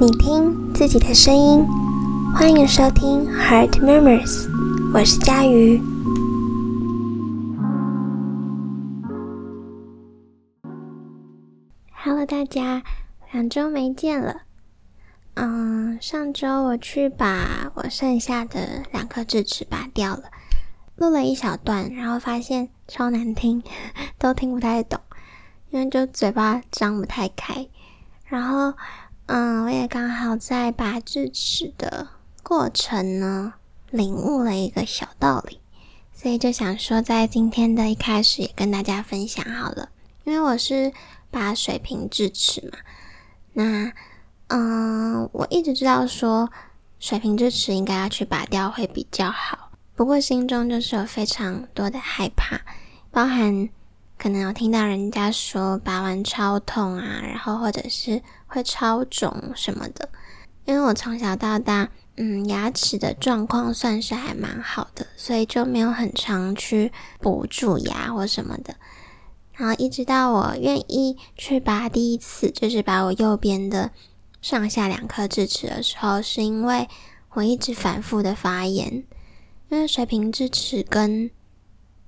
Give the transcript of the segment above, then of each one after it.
你听自己的声音，欢迎收听 Heart Murmurs，我是佳瑜。Hello，大家，两周没见了。嗯，上周我去把我剩下的两颗智齿拔掉了，录了一小段，然后发现超难听，都听不太懂，因为就嘴巴张不太开，然后。嗯，我也刚好在拔智齿的过程呢，领悟了一个小道理，所以就想说，在今天的一开始也跟大家分享好了。因为我是拔水平智齿嘛，那嗯，我一直知道说水平智齿应该要去拔掉会比较好，不过心中就是有非常多的害怕，包含。可能有听到人家说拔完超痛啊，然后或者是会超肿什么的。因为我从小到大，嗯，牙齿的状况算是还蛮好的，所以就没有很常去补蛀牙或什么的。然后一直到我愿意去拔第一次，就是拔我右边的上下两颗智齿的时候，是因为我一直反复的发炎，因为水平智齿跟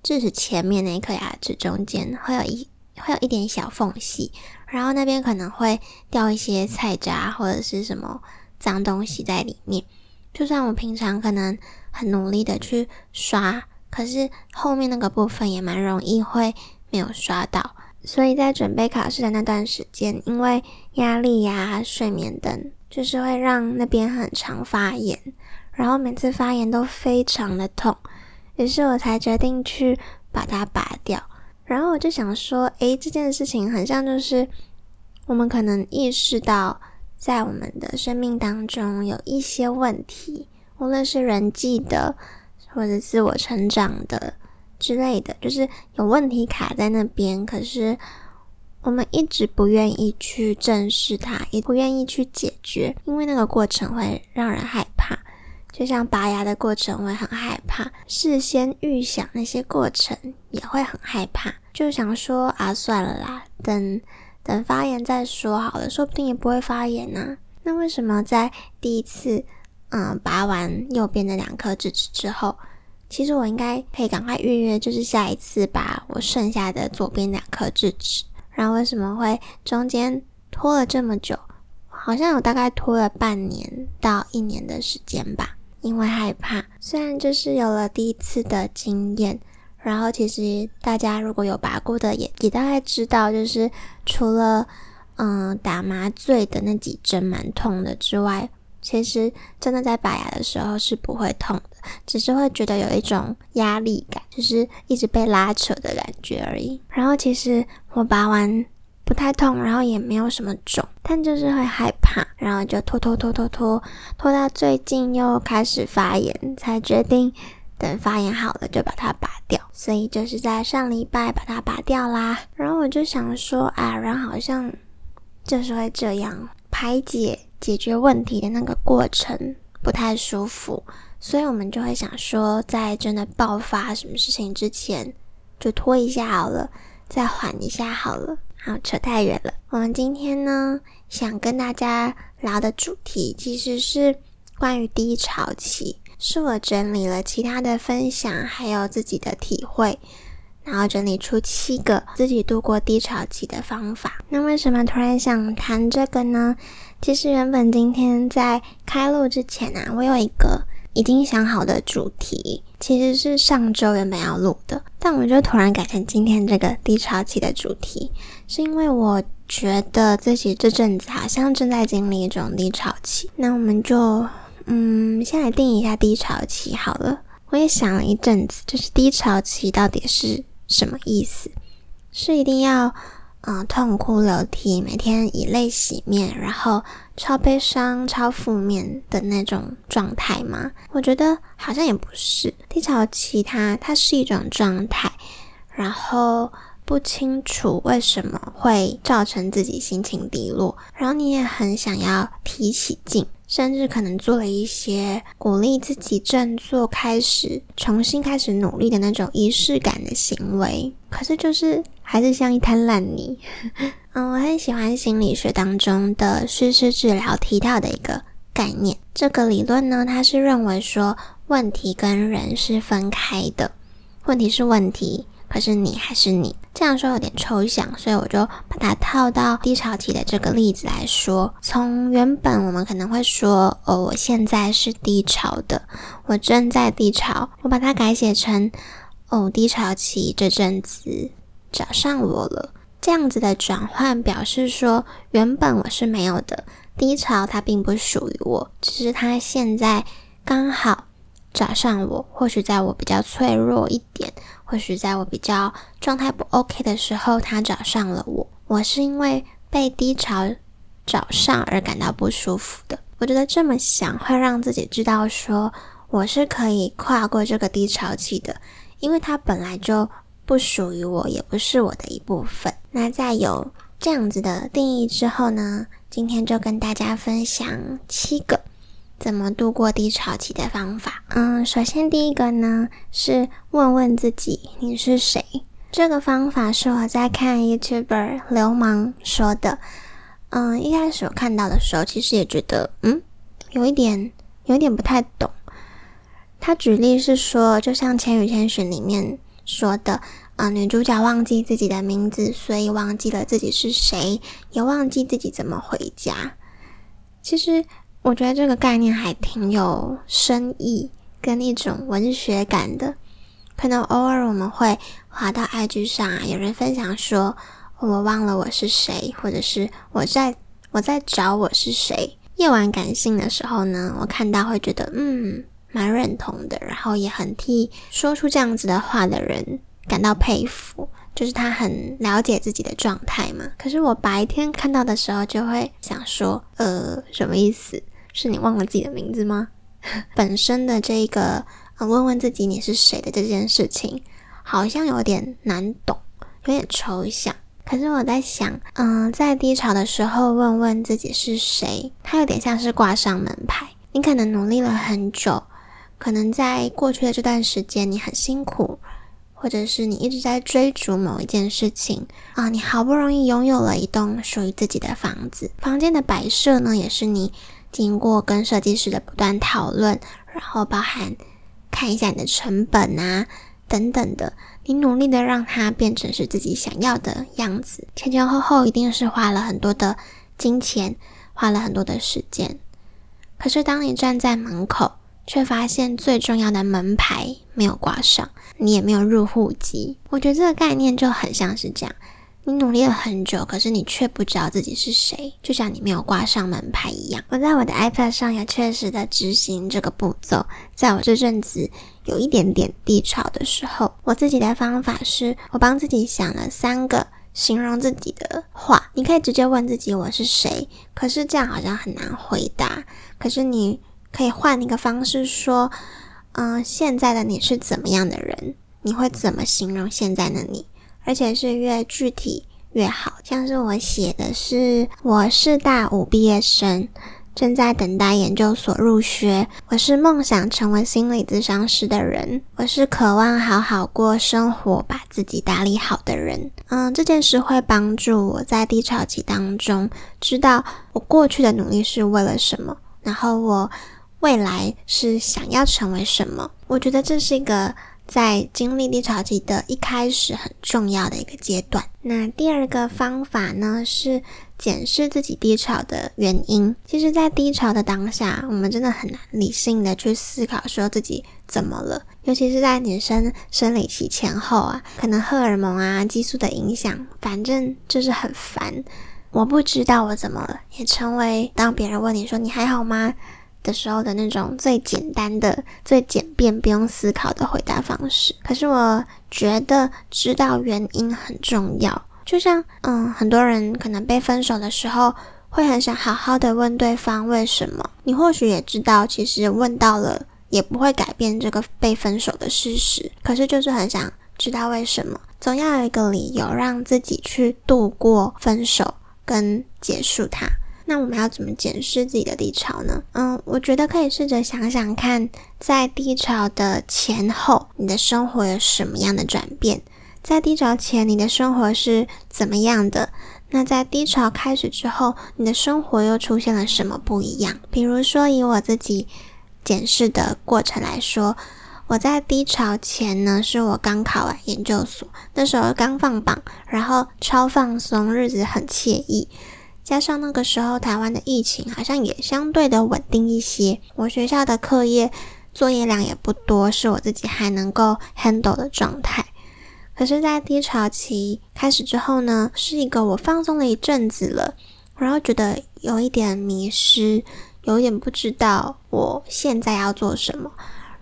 智齿前面那一颗牙齿中间会有一会有一点小缝隙，然后那边可能会掉一些菜渣或者是什么脏东西在里面。就算我平常可能很努力的去刷，可是后面那个部分也蛮容易会没有刷到。所以在准备考试的那段时间，因为压力呀、睡眠等，就是会让那边很常发炎，然后每次发炎都非常的痛。于是我才决定去把它拔掉。然后我就想说，诶，这件事情很像就是我们可能意识到，在我们的生命当中有一些问题，无论是人际的或者自我成长的之类的，就是有问题卡在那边。可是我们一直不愿意去正视它，也不愿意去解决，因为那个过程会让人害怕。就像拔牙的过程会很害怕，事先预想那些过程也会很害怕，就想说啊，算了啦，等等发炎再说好了，说不定也不会发炎呢。那为什么在第一次嗯拔完右边的两颗智齿之后，其实我应该可以赶快预约，就是下一次拔我剩下的左边两颗智齿，然后为什么会中间拖了这么久？好像有大概拖了半年到一年的时间吧。因为害怕，虽然就是有了第一次的经验，然后其实大家如果有拔过的，也也大概知道，就是除了嗯打麻醉的那几针蛮痛的之外，其实真的在拔牙的时候是不会痛的，只是会觉得有一种压力感，就是一直被拉扯的感觉而已。然后其实我拔完。不太痛，然后也没有什么肿，但就是会害怕，然后就拖拖拖拖拖拖到最近又开始发炎，才决定等发炎好了就把它拔掉。所以就是在上礼拜把它拔掉啦。然后我就想说啊，人好像就是会这样排解解决问题的那个过程不太舒服，所以我们就会想说，在真的爆发什么事情之前，就拖一下好了，再缓一下好了。好，扯太远了。我们今天呢，想跟大家聊的主题其实是关于低潮期，是我整理了其他的分享，还有自己的体会，然后整理出七个自己度过低潮期的方法。那为什么突然想谈这个呢？其实原本今天在开录之前啊，我有一个。已经想好的主题其实是上周原本要录的，但我就突然改成今天这个低潮期的主题，是因为我觉得自己这阵子好像正在经历一种低潮期。那我们就嗯，先来定一下低潮期好了。我也想了一阵子，就是低潮期到底是什么意思？是一定要？嗯，痛哭流涕，每天以泪洗面，然后超悲伤、超负面的那种状态吗？我觉得好像也不是。低潮期，它它是一种状态，然后不清楚为什么会造成自己心情低落，然后你也很想要提起劲。甚至可能做了一些鼓励自己振作、开始重新开始努力的那种仪式感的行为，可是就是还是像一滩烂泥。嗯，我很喜欢心理学当中的叙事治疗提到的一个概念。这个理论呢，它是认为说问题跟人是分开的，问题是问题，可是你还是你。这样说有点抽象，所以我就把它套到低潮期的这个例子来说。从原本我们可能会说，哦，我现在是低潮的，我正在低潮，我把它改写成，哦，低潮期这阵子找上我了。这样子的转换表示说，原本我是没有的低潮，它并不属于我，只是它现在刚好找上我。或许在我比较脆弱一点，或许在我比较状态不 OK 的时候，它找上了我。我是因为被低潮找上而感到不舒服的。我觉得这么想会让自己知道说，我是可以跨过这个低潮期的，因为它本来就。不属于我，也不是我的一部分。那在有这样子的定义之后呢？今天就跟大家分享七个怎么度过低潮期的方法。嗯，首先第一个呢是问问自己你是谁。这个方法是我在看 YouTuber 流氓说的。嗯，一开始我看到的时候，其实也觉得嗯，有一点有一点不太懂。他举例是说，就像《千与千寻》里面。说的，啊，女主角忘记自己的名字，所以忘记了自己是谁，也忘记自己怎么回家。其实，我觉得这个概念还挺有深意跟一种文学感的。可能偶尔我们会滑到 IG 上啊，有人分享说，我忘了我是谁，或者是我在我在找我是谁。夜晚感性的时候呢，我看到会觉得，嗯。蛮认同的，然后也很替说出这样子的话的人感到佩服，就是他很了解自己的状态嘛。可是我白天看到的时候，就会想说，呃，什么意思？是你忘了自己的名字吗？本身的这个呃问问自己你是谁的这件事情，好像有点难懂，有点抽象。可是我在想，嗯，在低潮的时候问问自己是谁，它有点像是挂上门牌。你可能努力了很久。可能在过去的这段时间，你很辛苦，或者是你一直在追逐某一件事情啊，你好不容易拥有了一栋属于自己的房子，房间的摆设呢，也是你经过跟设计师的不断讨论，然后包含看一下你的成本啊等等的，你努力的让它变成是自己想要的样子，前前后后一定是花了很多的金钱，花了很多的时间，可是当你站在门口。却发现最重要的门牌没有挂上，你也没有入户籍。我觉得这个概念就很像是这样：你努力了很久，可是你却不知道自己是谁，就像你没有挂上门牌一样。我在我的 iPad 上也确实的执行这个步骤。在我这阵子有一点点低潮的时候，我自己的方法是我帮自己想了三个形容自己的话。你可以直接问自己我是谁，可是这样好像很难回答。可是你。可以换一个方式说，嗯，现在的你是怎么样的人？你会怎么形容现在的你？而且是越具体越好。像是我写的是，我是大五毕业生，正在等待研究所入学。我是梦想成为心理咨商师的人。我是渴望好好过生活，把自己打理好的人。嗯，这件事会帮助我在低潮期当中知道我过去的努力是为了什么，然后我。未来是想要成为什么？我觉得这是一个在经历低潮期的一开始很重要的一个阶段。那第二个方法呢，是检视自己低潮的原因。其实，在低潮的当下，我们真的很难理性的去思考说自己怎么了。尤其是在女生生理期前后啊，可能荷尔蒙啊、激素的影响，反正就是很烦。我不知道我怎么了，也成为当别人问你说你还好吗？的时候的那种最简单的、最简便、不用思考的回答方式。可是我觉得知道原因很重要。就像，嗯，很多人可能被分手的时候，会很想好好的问对方为什么。你或许也知道，其实问到了也不会改变这个被分手的事实。可是就是很想知道为什么，总要有一个理由让自己去度过分手跟结束它。那我们要怎么检视自己的低潮呢？嗯，我觉得可以试着想想看，在低潮的前后，你的生活有什么样的转变？在低潮前你的生活是怎么样的？那在低潮开始之后，你的生活又出现了什么不一样？比如说，以我自己检视的过程来说，我在低潮前呢，是我刚考完研究所，那时候刚放榜，然后超放松，日子很惬意。加上那个时候台湾的疫情好像也相对的稳定一些，我学校的课业作业量也不多，是我自己还能够 handle 的状态。可是，在低潮期开始之后呢，是一个我放松了一阵子了，然后觉得有一点迷失，有一点不知道我现在要做什么。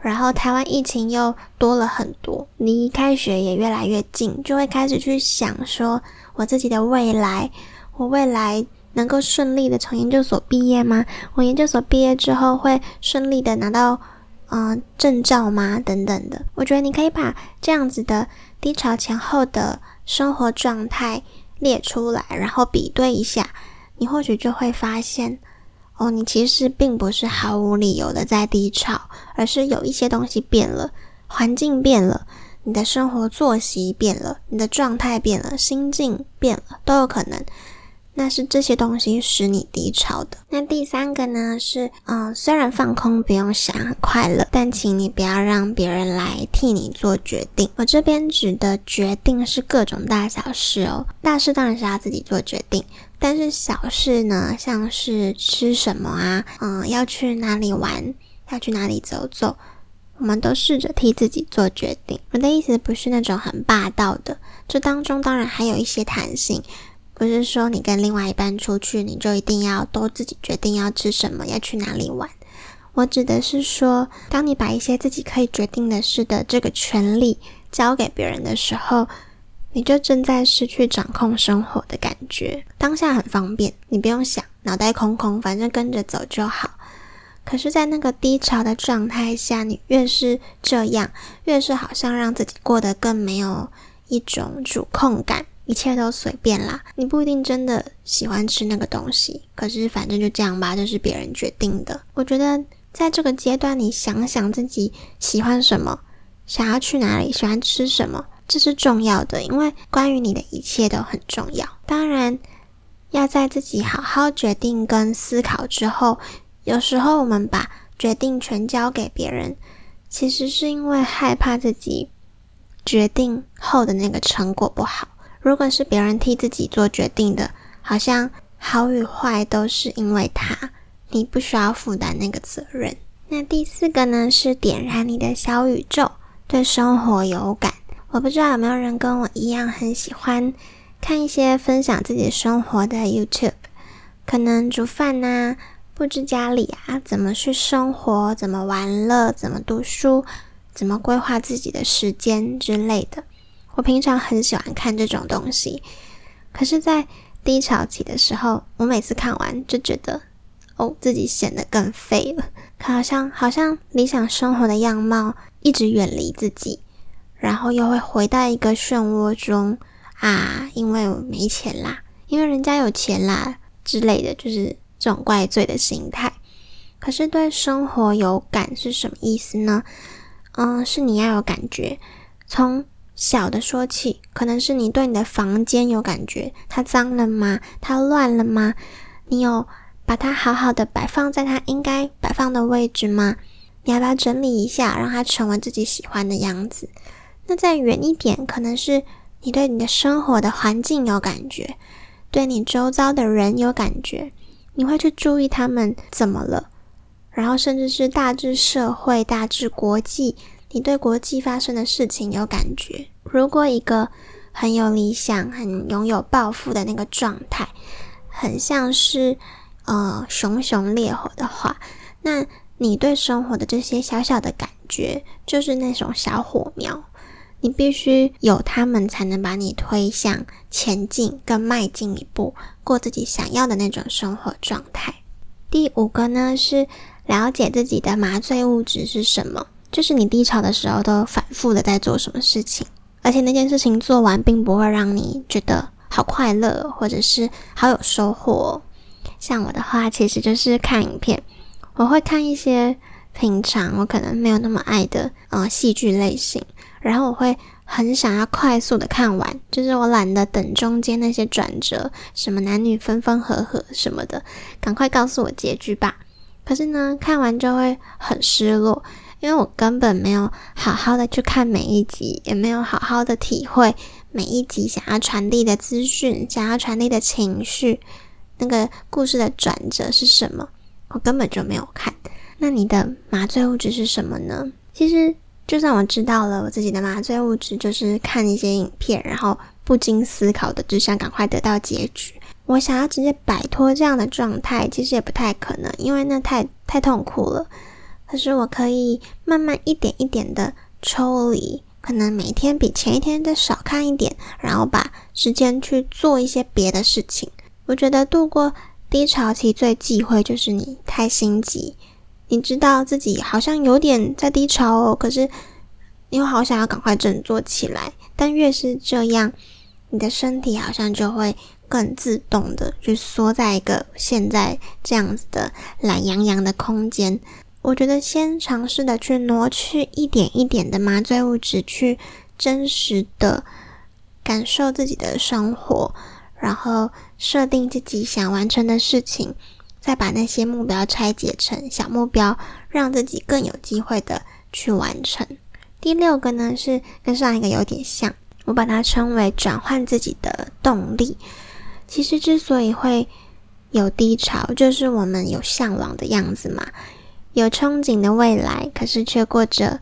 然后台湾疫情又多了很多，离开学也越来越近，就会开始去想说，我自己的未来，我未来能够顺利的从研究所毕业吗？我研究所毕业之后会顺利的拿到嗯证照吗？等等的，我觉得你可以把这样子的。低潮前后的生活状态列出来，然后比对一下，你或许就会发现，哦，你其实并不是毫无理由的在低潮，而是有一些东西变了，环境变了，你的生活作息变了，你的状态变了，心境变了，都有可能。那是这些东西使你低潮的。那第三个呢？是嗯，虽然放空不用想很快乐，但请你不要让别人来替你做决定。我这边指的决定是各种大小事哦。大事当然是要自己做决定，但是小事呢，像是吃什么啊，嗯，要去哪里玩，要去哪里走走，我们都试着替自己做决定。我的意思不是那种很霸道的，这当中当然还有一些弹性。不是说你跟另外一半出去，你就一定要都自己决定要吃什么，要去哪里玩。我指的是说，当你把一些自己可以决定的事的这个权利交给别人的时候，你就正在失去掌控生活的感觉。当下很方便，你不用想，脑袋空空，反正跟着走就好。可是，在那个低潮的状态下，你越是这样，越是好像让自己过得更没有一种主控感。一切都随便啦，你不一定真的喜欢吃那个东西，可是反正就这样吧，这是别人决定的。我觉得在这个阶段，你想想自己喜欢什么，想要去哪里，喜欢吃什么，这是重要的，因为关于你的一切都很重要。当然，要在自己好好决定跟思考之后，有时候我们把决定权交给别人，其实是因为害怕自己决定后的那个成果不好。如果是别人替自己做决定的，好像好与坏都是因为他，你不需要负担那个责任。那第四个呢，是点燃你的小宇宙，对生活有感。我不知道有没有人跟我一样很喜欢看一些分享自己生活的 YouTube，可能煮饭呐、布置家里啊、怎么去生活、怎么玩乐、怎么读书、怎么规划自己的时间之类的。我平常很喜欢看这种东西，可是，在低潮期的时候，我每次看完就觉得，哦，自己显得更废了，可好像好像理想生活的样貌一直远离自己，然后又会回到一个漩涡中啊，因为我没钱啦，因为人家有钱啦之类的，就是这种怪罪的心态。可是，对生活有感是什么意思呢？嗯，是你要有感觉，从。小的说起，可能是你对你的房间有感觉，它脏了吗？它乱了吗？你有把它好好的摆放在它应该摆放的位置吗？你要不要整理一下，让它成为自己喜欢的样子？那再远一点，可能是你对你的生活的环境有感觉，对你周遭的人有感觉，你会去注意他们怎么了，然后甚至是大致社会、大致国际。你对国际发生的事情有感觉？如果一个很有理想、很拥有抱负的那个状态，很像是呃熊熊烈火的话，那你对生活的这些小小的感觉，就是那种小火苗。你必须有它们，才能把你推向前进，更迈进一步，过自己想要的那种生活状态。第五个呢，是了解自己的麻醉物质是什么。就是你低潮的时候都反复的在做什么事情，而且那件事情做完并不会让你觉得好快乐，或者是好有收获。像我的话，其实就是看影片，我会看一些平常我可能没有那么爱的呃戏剧类型，然后我会很想要快速的看完，就是我懒得等中间那些转折，什么男女分分合合什么的，赶快告诉我结局吧。可是呢，看完就会很失落，因为我根本没有好好的去看每一集，也没有好好的体会每一集想要传递的资讯，想要传递的情绪，那个故事的转折是什么，我根本就没有看。那你的麻醉物质是什么呢？其实。就算我知道了我自己的麻醉物质就是看一些影片，然后不经思考的只想赶快得到结局。我想要直接摆脱这样的状态，其实也不太可能，因为那太太痛苦了。可是我可以慢慢一点一点的抽离，可能每天比前一天再少看一点，然后把时间去做一些别的事情。我觉得度过低潮期最忌讳就是你太心急。你知道自己好像有点在低潮哦，可是你又好想要赶快振作起来。但越是这样，你的身体好像就会更自动的去缩在一个现在这样子的懒洋洋的空间。我觉得先尝试的去挪去一点一点的麻醉物质，去真实的感受自己的生活，然后设定自己想完成的事情。再把那些目标拆解成小目标，让自己更有机会的去完成。第六个呢是跟上一个有点像，我把它称为转换自己的动力。其实之所以会有低潮，就是我们有向往的样子嘛，有憧憬的未来，可是却过着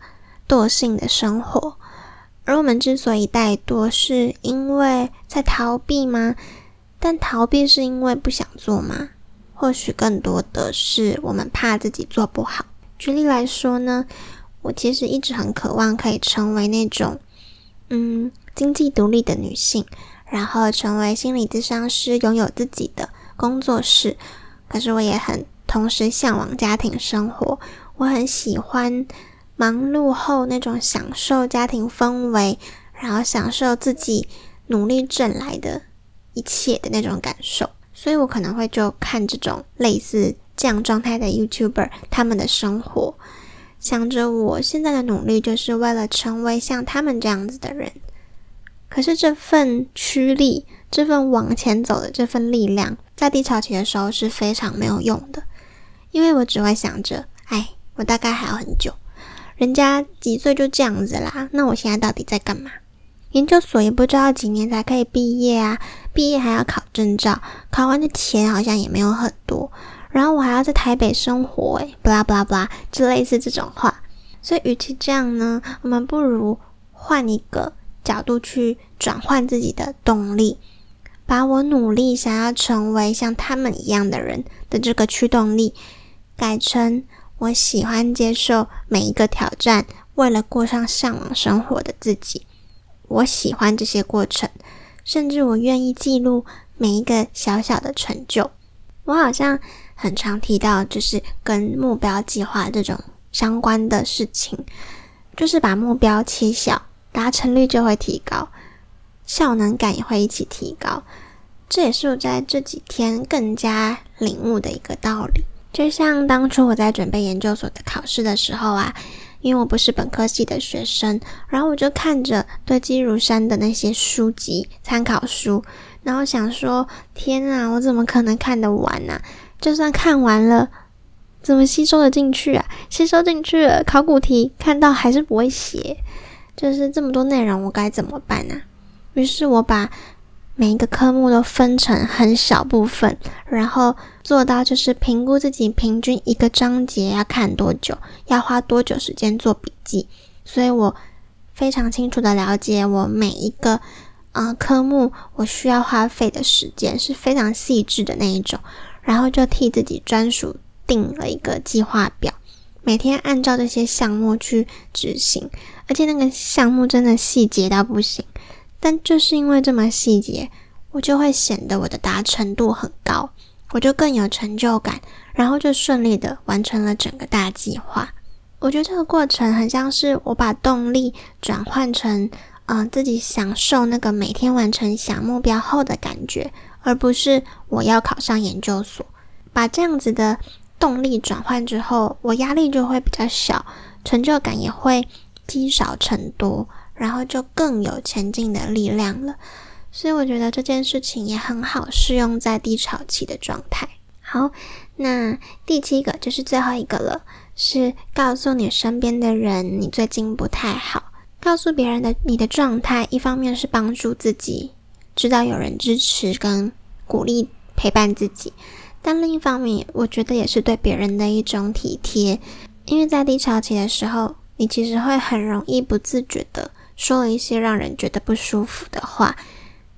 惰性的生活。而我们之所以怠惰，是因为在逃避吗？但逃避是因为不想做吗？或许更多的是我们怕自己做不好。举例来说呢，我其实一直很渴望可以成为那种，嗯，经济独立的女性，然后成为心理咨商师，拥有自己的工作室。可是我也很同时向往家庭生活，我很喜欢忙碌后那种享受家庭氛围，然后享受自己努力挣来的一切的那种感受。所以我可能会就看这种类似这样状态的 YouTuber，他们的生活，想着我现在的努力就是为了成为像他们这样子的人。可是这份驱力，这份往前走的这份力量，在低潮期的时候是非常没有用的，因为我只会想着，哎，我大概还要很久，人家几岁就这样子啦，那我现在到底在干嘛？研究所也不知道几年才可以毕业啊，毕业还要考证照，考完的钱好像也没有很多，然后我还要在台北生活，诶，巴拉巴拉巴拉，就类似这种话。所以，与其这样呢，我们不如换一个角度去转换自己的动力，把我努力想要成为像他们一样的人的这个驱动力，改成我喜欢接受每一个挑战，为了过上向往生活的自己。我喜欢这些过程，甚至我愿意记录每一个小小的成就。我好像很常提到，就是跟目标计划这种相关的事情，就是把目标切小，达成率就会提高，效能感也会一起提高。这也是我在这几天更加领悟的一个道理。就像当初我在准备研究所的考试的时候啊。因为我不是本科系的学生，然后我就看着堆积如山的那些书籍、参考书，然后想说：天啊，我怎么可能看得完呢？就算看完了，怎么吸收得进去啊？吸收进去了，考古题看到还是不会写，就是这么多内容，我该怎么办呢？于是我把。每一个科目都分成很小部分，然后做到就是评估自己平均一个章节要看多久，要花多久时间做笔记。所以我非常清楚的了解我每一个啊科目我需要花费的时间是非常细致的那一种，然后就替自己专属定了一个计划表，每天按照这些项目去执行，而且那个项目真的细节到不行。但就是因为这么细节，我就会显得我的达成度很高，我就更有成就感，然后就顺利的完成了整个大计划。我觉得这个过程很像是我把动力转换成，嗯，自己享受那个每天完成小目标后的感觉，而不是我要考上研究所。把这样子的动力转换之后，我压力就会比较小，成就感也会积少成多。然后就更有前进的力量了。所以我觉得这件事情也很好适用在低潮期的状态。好，那第七个就是最后一个了，是告诉你身边的人你最近不太好。告诉别人的你的状态，一方面是帮助自己知道有人支持跟鼓励陪伴自己，但另一方面，我觉得也是对别人的一种体贴。因为在低潮期的时候，你其实会很容易不自觉的说了一些让人觉得不舒服的话。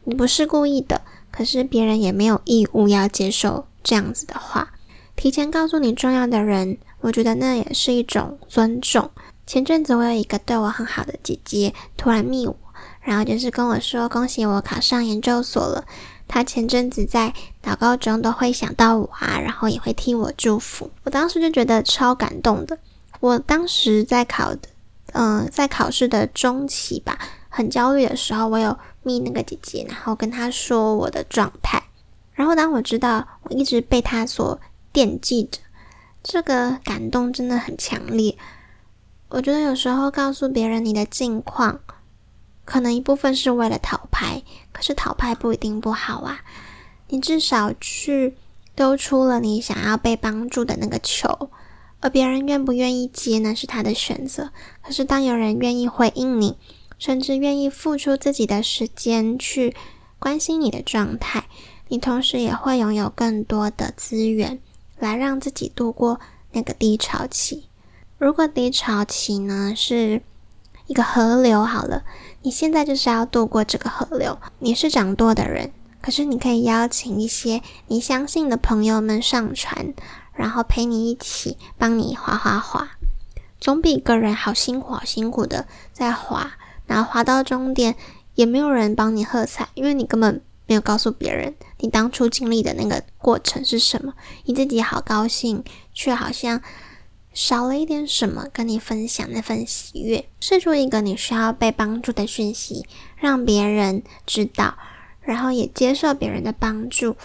你不是故意的，可是别人也没有义务要接受这样子的话。提前告诉你重要的人，我觉得那也是一种尊重。前阵子我有一个对我很好的姐姐突然密我，然后就是跟我说恭喜我考上研究所了。她前阵子在祷告中都会想到我啊，然后也会替我祝福。我当时就觉得超感动的。我当时在考的，嗯，在考试的中期吧，很焦虑的时候，我有。密那个姐姐，然后跟她说我的状态。然后当我知道我一直被她所惦记着，这个感动真的很强烈。我觉得有时候告诉别人你的近况，可能一部分是为了讨拍，可是讨拍不一定不好啊。你至少去丢出了你想要被帮助的那个球，而别人愿不愿意接呢，是他的选择。可是当有人愿意回应你，甚至愿意付出自己的时间去关心你的状态，你同时也会拥有更多的资源来让自己度过那个低潮期。如果低潮期呢是一个河流，好了，你现在就是要度过这个河流。你是掌舵的人，可是你可以邀请一些你相信的朋友们上船，然后陪你一起帮你划划划，总比一个人好辛苦好辛苦的在划。然后滑到终点，也没有人帮你喝彩，因为你根本没有告诉别人你当初经历的那个过程是什么。你自己好高兴，却好像少了一点什么跟你分享那份喜悦。试出一个你需要被帮助的讯息，让别人知道，然后也接受别人的帮助，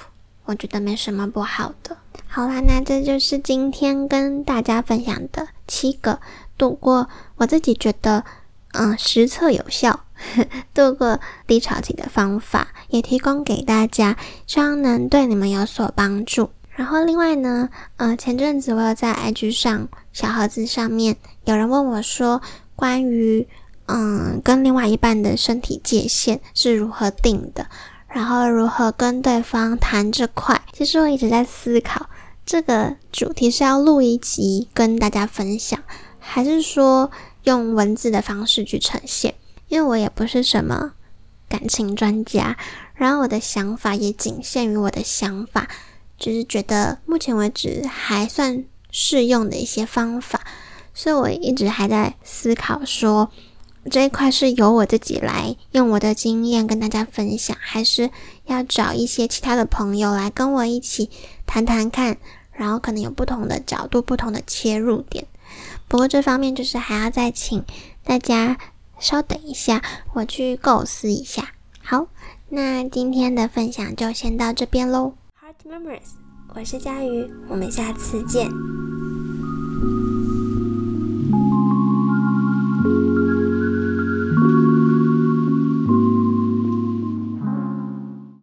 我觉得没什么不好的。好啦，那这就是今天跟大家分享的七个度过我自己觉得。嗯，实测有效 度过低潮期的方法，也提供给大家，希望能对你们有所帮助。然后另外呢，呃，前阵子我有在 IG 上小盒子上面有人问我说，关于嗯跟另外一半的身体界限是如何定的，然后如何跟对方谈这块。其实我一直在思考，这个主题是要录一集跟大家分享，还是说？用文字的方式去呈现，因为我也不是什么感情专家，然后我的想法也仅限于我的想法，只是觉得目前为止还算适用的一些方法，所以我一直还在思考说这一块是由我自己来用我的经验跟大家分享，还是要找一些其他的朋友来跟我一起谈谈看，然后可能有不同的角度、不同的切入点。不过这方面就是还要再请大家稍等一下，我去构思一下。好，那今天的分享就先到这边喽。Heart Memories，我是佳瑜，我们下次见。